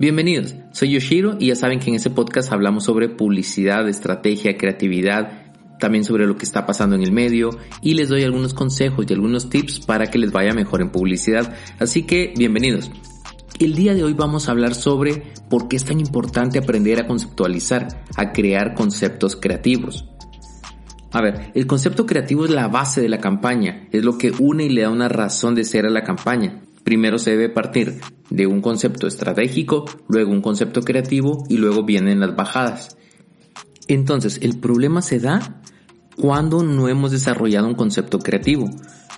Bienvenidos, soy Yoshiro y ya saben que en este podcast hablamos sobre publicidad, estrategia, creatividad, también sobre lo que está pasando en el medio y les doy algunos consejos y algunos tips para que les vaya mejor en publicidad. Así que bienvenidos. El día de hoy vamos a hablar sobre por qué es tan importante aprender a conceptualizar, a crear conceptos creativos. A ver, el concepto creativo es la base de la campaña, es lo que une y le da una razón de ser a la campaña. Primero se debe partir de un concepto estratégico, luego un concepto creativo y luego vienen las bajadas. Entonces, el problema se da cuando no hemos desarrollado un concepto creativo,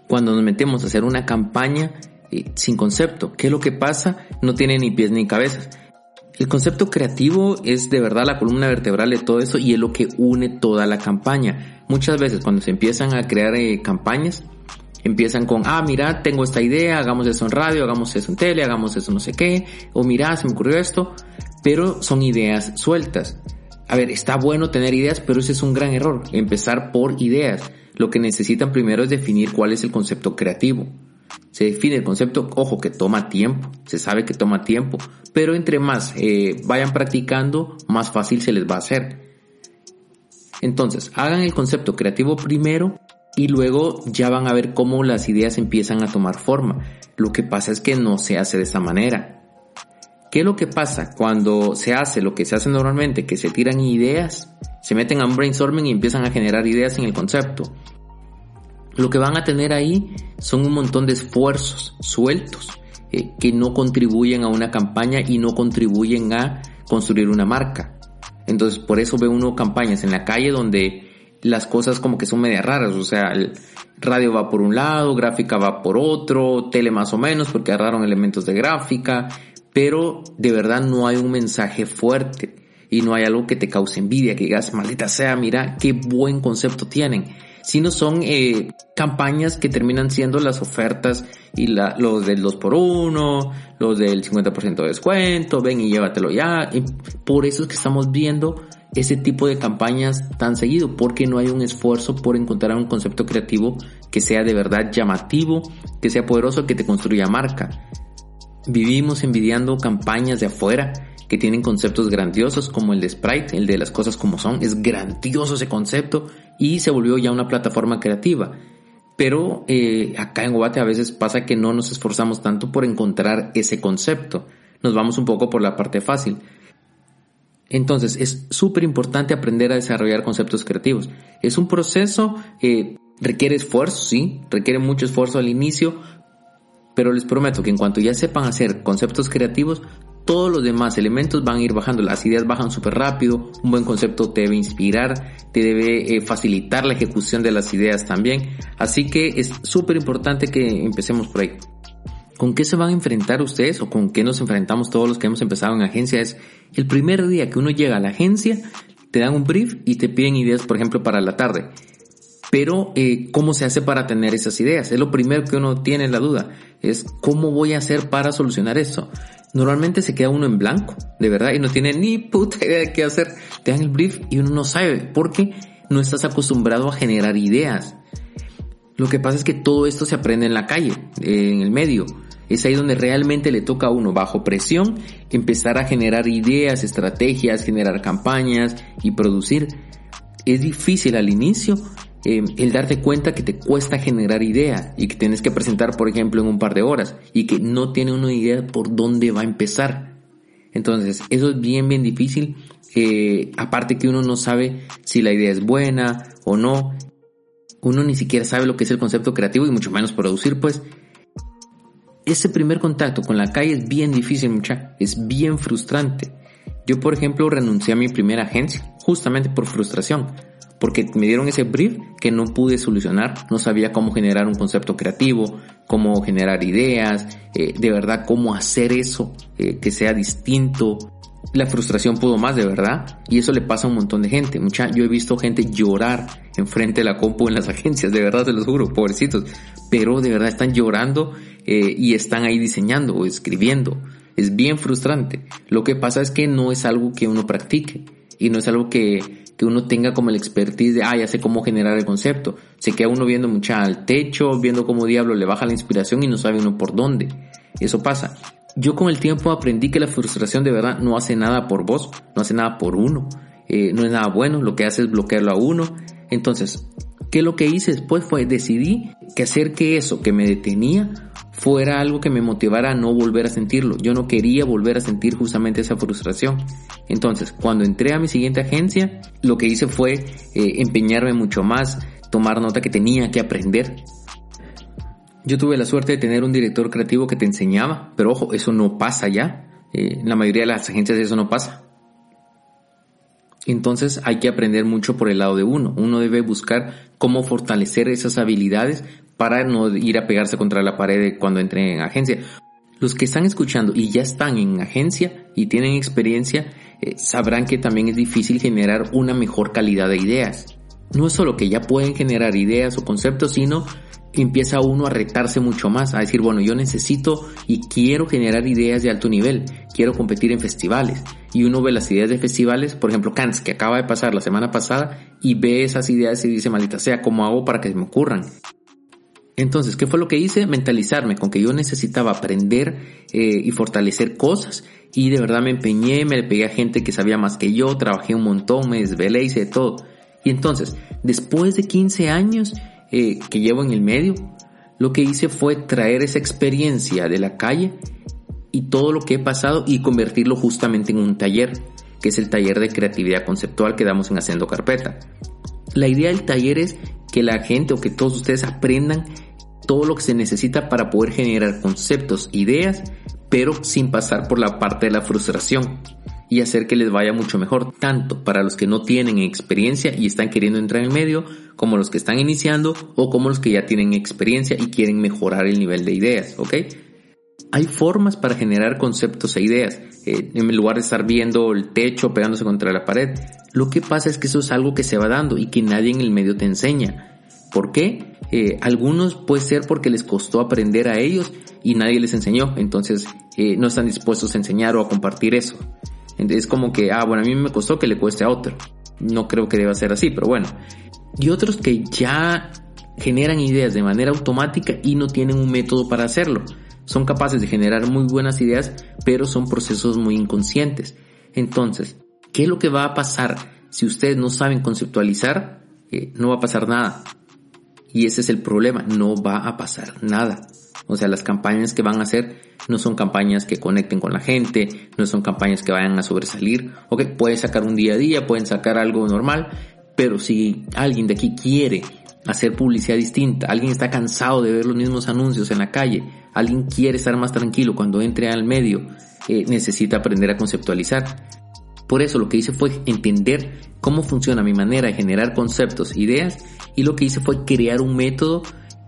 cuando nos metemos a hacer una campaña eh, sin concepto. ¿Qué es lo que pasa? No tiene ni pies ni cabezas. El concepto creativo es de verdad la columna vertebral de todo eso y es lo que une toda la campaña. Muchas veces cuando se empiezan a crear eh, campañas, Empiezan con, ah, mira, tengo esta idea, hagamos eso en radio, hagamos eso en tele, hagamos eso no sé qué, o mira, se me ocurrió esto, pero son ideas sueltas. A ver, está bueno tener ideas, pero ese es un gran error, empezar por ideas. Lo que necesitan primero es definir cuál es el concepto creativo. Se define el concepto, ojo, que toma tiempo, se sabe que toma tiempo, pero entre más eh, vayan practicando, más fácil se les va a hacer. Entonces, hagan el concepto creativo primero y luego ya van a ver cómo las ideas empiezan a tomar forma. Lo que pasa es que no se hace de esta manera. ¿Qué es lo que pasa cuando se hace lo que se hace normalmente? Que se tiran ideas, se meten a un brainstorming y empiezan a generar ideas en el concepto. Lo que van a tener ahí son un montón de esfuerzos sueltos eh, que no contribuyen a una campaña y no contribuyen a construir una marca. Entonces por eso ve uno campañas en la calle donde las cosas como que son media raras, o sea, el radio va por un lado, gráfica va por otro, tele más o menos porque agarraron elementos de gráfica, pero de verdad no hay un mensaje fuerte y no hay algo que te cause envidia, que digas, maldita sea, mira qué buen concepto tienen, sino son eh, campañas que terminan siendo las ofertas y la, los del 2 por 1 los del 50% de descuento, ven y llévatelo ya, y por eso es que estamos viendo ese tipo de campañas tan seguido porque no hay un esfuerzo por encontrar un concepto creativo que sea de verdad llamativo, que sea poderoso, que te construya marca. Vivimos envidiando campañas de afuera que tienen conceptos grandiosos como el de Sprite, el de las cosas como son, es grandioso ese concepto y se volvió ya una plataforma creativa. Pero eh, acá en Guate a veces pasa que no nos esforzamos tanto por encontrar ese concepto. Nos vamos un poco por la parte fácil. Entonces es súper importante aprender a desarrollar conceptos creativos. Es un proceso que requiere esfuerzo, sí, requiere mucho esfuerzo al inicio, pero les prometo que en cuanto ya sepan hacer conceptos creativos, todos los demás elementos van a ir bajando, las ideas bajan súper rápido, un buen concepto te debe inspirar, te debe eh, facilitar la ejecución de las ideas también, así que es súper importante que empecemos por ahí. ¿Con qué se van a enfrentar ustedes o con qué nos enfrentamos todos los que hemos empezado en agencia? Es el primer día que uno llega a la agencia, te dan un brief y te piden ideas, por ejemplo, para la tarde. Pero, eh, ¿cómo se hace para tener esas ideas? Es lo primero que uno tiene la duda. Es, ¿cómo voy a hacer para solucionar eso? Normalmente se queda uno en blanco, de verdad, y no tiene ni puta idea de qué hacer. Te dan el brief y uno no sabe, porque no estás acostumbrado a generar ideas. Lo que pasa es que todo esto se aprende en la calle, en el medio. Es ahí donde realmente le toca a uno, bajo presión, empezar a generar ideas, estrategias, generar campañas y producir. Es difícil al inicio eh, el darte cuenta que te cuesta generar ideas y que tienes que presentar, por ejemplo, en un par de horas y que no tiene una idea por dónde va a empezar. Entonces, eso es bien, bien difícil. Eh, aparte que uno no sabe si la idea es buena o no. Uno ni siquiera sabe lo que es el concepto creativo y mucho menos producir, pues ese primer contacto con la calle es bien difícil, mucha, es bien frustrante. Yo, por ejemplo, renuncié a mi primera agencia justamente por frustración, porque me dieron ese brief que no pude solucionar, no sabía cómo generar un concepto creativo, cómo generar ideas, eh, de verdad cómo hacer eso eh, que sea distinto, la frustración pudo más de verdad y eso le pasa a un montón de gente. Mucha, yo he visto gente llorar enfrente de la compu en las agencias, de verdad se los juro, pobrecitos, pero de verdad están llorando eh, y están ahí diseñando o escribiendo. Es bien frustrante. Lo que pasa es que no es algo que uno practique y no es algo que, que uno tenga como el expertise de, ah, ya sé cómo generar el concepto. Se queda uno viendo mucha al techo, viendo cómo diablo le baja la inspiración y no sabe uno por dónde. Eso pasa. Yo con el tiempo aprendí que la frustración de verdad no hace nada por vos, no hace nada por uno, eh, no es nada bueno, lo que hace es bloquearlo a uno. Entonces, ¿qué lo que hice después fue decidí que hacer que eso que me detenía fuera algo que me motivara a no volver a sentirlo. Yo no quería volver a sentir justamente esa frustración. Entonces, cuando entré a mi siguiente agencia, lo que hice fue eh, empeñarme mucho más, tomar nota que tenía que aprender. Yo tuve la suerte de tener un director creativo que te enseñaba, pero ojo, eso no pasa ya. Eh, en la mayoría de las agencias eso no pasa. Entonces hay que aprender mucho por el lado de uno. Uno debe buscar cómo fortalecer esas habilidades para no ir a pegarse contra la pared cuando entre en agencia. Los que están escuchando y ya están en agencia y tienen experiencia, eh, sabrán que también es difícil generar una mejor calidad de ideas. No es solo que ya pueden generar ideas o conceptos, sino empieza uno a retarse mucho más, a decir, bueno, yo necesito y quiero generar ideas de alto nivel, quiero competir en festivales. Y uno ve las ideas de festivales, por ejemplo, Cannes, que acaba de pasar la semana pasada, y ve esas ideas y dice, maldita sea, ¿cómo hago para que me ocurran? Entonces, ¿qué fue lo que hice? Mentalizarme con que yo necesitaba aprender eh, y fortalecer cosas. Y de verdad me empeñé, me le pegué a gente que sabía más que yo, trabajé un montón, me desvelé, hice todo. Y entonces, después de 15 años, eh, que llevo en el medio, lo que hice fue traer esa experiencia de la calle y todo lo que he pasado y convertirlo justamente en un taller, que es el taller de creatividad conceptual que damos en Haciendo Carpeta. La idea del taller es que la gente o que todos ustedes aprendan todo lo que se necesita para poder generar conceptos, ideas, pero sin pasar por la parte de la frustración y hacer que les vaya mucho mejor, tanto para los que no tienen experiencia y están queriendo entrar en el medio, como los que están iniciando o como los que ya tienen experiencia y quieren mejorar el nivel de ideas, ¿ok? Hay formas para generar conceptos e ideas, eh, en lugar de estar viendo el techo pegándose contra la pared. Lo que pasa es que eso es algo que se va dando y que nadie en el medio te enseña. ¿Por qué? Eh, algunos puede ser porque les costó aprender a ellos y nadie les enseñó, entonces eh, no están dispuestos a enseñar o a compartir eso. Es como que, ah, bueno, a mí me costó que le cueste a otro. No creo que deba ser así, pero bueno. Y otros que ya generan ideas de manera automática y no tienen un método para hacerlo. Son capaces de generar muy buenas ideas, pero son procesos muy inconscientes. Entonces, ¿qué es lo que va a pasar si ustedes no saben conceptualizar? Eh, no va a pasar nada. Y ese es el problema, no va a pasar nada. O sea, las campañas que van a hacer no son campañas que conecten con la gente, no son campañas que vayan a sobresalir. Ok, pueden sacar un día a día, pueden sacar algo normal, pero si alguien de aquí quiere hacer publicidad distinta, alguien está cansado de ver los mismos anuncios en la calle, alguien quiere estar más tranquilo cuando entre al medio, eh, necesita aprender a conceptualizar. Por eso lo que hice fue entender cómo funciona mi manera de generar conceptos, ideas, y lo que hice fue crear un método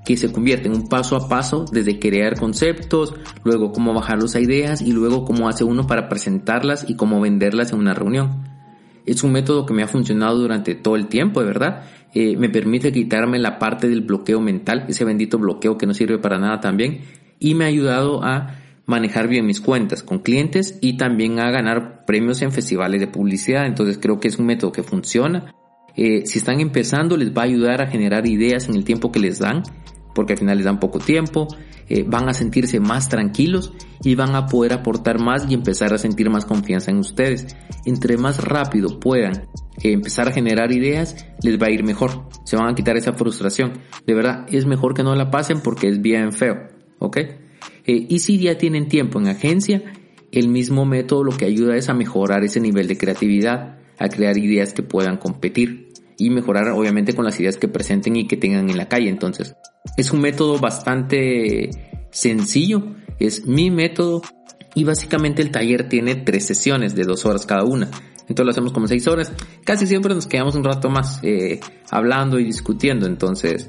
que se convierte en un paso a paso desde crear conceptos, luego cómo bajarlos a ideas y luego cómo hace uno para presentarlas y cómo venderlas en una reunión. Es un método que me ha funcionado durante todo el tiempo, de verdad. Eh, me permite quitarme la parte del bloqueo mental, ese bendito bloqueo que no sirve para nada también, y me ha ayudado a manejar bien mis cuentas con clientes y también a ganar premios en festivales de publicidad. Entonces creo que es un método que funciona. Eh, si están empezando les va a ayudar a generar ideas en el tiempo que les dan porque al final les dan poco tiempo, eh, van a sentirse más tranquilos y van a poder aportar más y empezar a sentir más confianza en ustedes. Entre más rápido puedan eh, empezar a generar ideas, les va a ir mejor. Se van a quitar esa frustración. De verdad, es mejor que no la pasen porque es bien feo. ¿Ok? Eh, y si ya tienen tiempo en agencia, el mismo método lo que ayuda es a mejorar ese nivel de creatividad, a crear ideas que puedan competir y mejorar obviamente con las ideas que presenten y que tengan en la calle. Entonces, es un método bastante sencillo, es mi método y básicamente el taller tiene tres sesiones de dos horas cada una. Entonces lo hacemos como seis horas. Casi siempre nos quedamos un rato más eh, hablando y discutiendo. Entonces,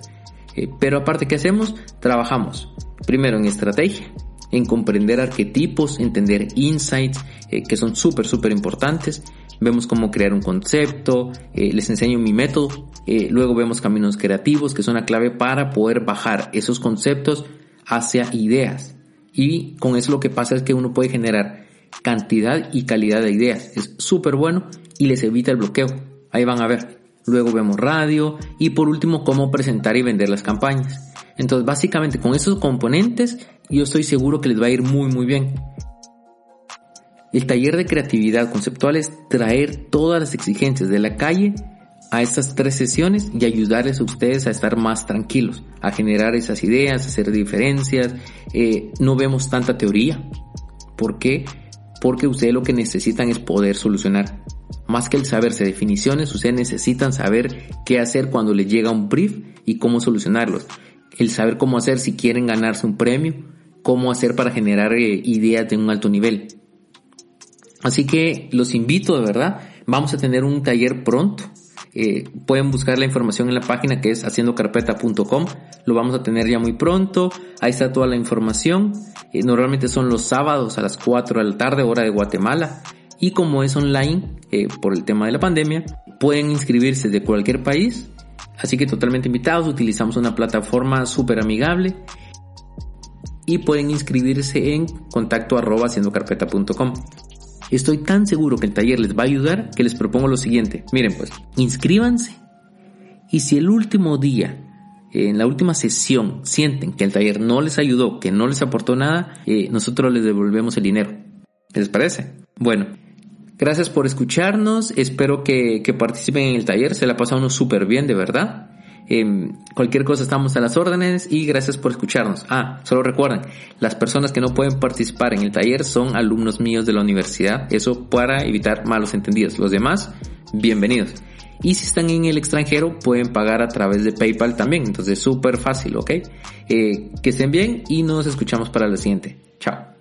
eh, pero aparte que hacemos, trabajamos primero en estrategia, en comprender arquetipos, entender insights eh, que son súper, súper importantes vemos cómo crear un concepto, eh, les enseño mi método, eh, luego vemos caminos creativos que son la clave para poder bajar esos conceptos hacia ideas. Y con eso lo que pasa es que uno puede generar cantidad y calidad de ideas. Es súper bueno y les evita el bloqueo. Ahí van a ver. Luego vemos radio y por último cómo presentar y vender las campañas. Entonces, básicamente con esos componentes, yo estoy seguro que les va a ir muy, muy bien. El taller de creatividad conceptual es traer todas las exigencias de la calle a estas tres sesiones y ayudarles a ustedes a estar más tranquilos, a generar esas ideas, a hacer diferencias. Eh, no vemos tanta teoría. ¿Por qué? Porque ustedes lo que necesitan es poder solucionar. Más que el saberse definiciones, ustedes necesitan saber qué hacer cuando les llega un brief y cómo solucionarlos. El saber cómo hacer si quieren ganarse un premio, cómo hacer para generar eh, ideas de un alto nivel. Así que los invito de verdad. Vamos a tener un taller pronto. Eh, pueden buscar la información en la página que es haciendocarpeta.com. Lo vamos a tener ya muy pronto. Ahí está toda la información. Eh, normalmente son los sábados a las 4 de la tarde, hora de Guatemala. Y como es online, por el tema de la pandemia, pueden inscribirse de cualquier país. Así que totalmente invitados. Utilizamos una plataforma súper amigable. Y pueden inscribirse en contacto arroba. Estoy tan seguro que el taller les va a ayudar que les propongo lo siguiente. Miren pues, inscríbanse y si el último día, en la última sesión, sienten que el taller no les ayudó, que no les aportó nada, eh, nosotros les devolvemos el dinero. ¿Qué les parece? Bueno, gracias por escucharnos, espero que, que participen en el taller, se la pasa uno súper bien, de verdad. Em, cualquier cosa estamos a las órdenes y gracias por escucharnos. Ah, solo recuerden, las personas que no pueden participar en el taller son alumnos míos de la universidad. Eso para evitar malos entendidos. Los demás, bienvenidos. Y si están en el extranjero, pueden pagar a través de PayPal también. Entonces, súper fácil, ¿ok? Eh, que estén bien y nos escuchamos para la siguiente. Chao.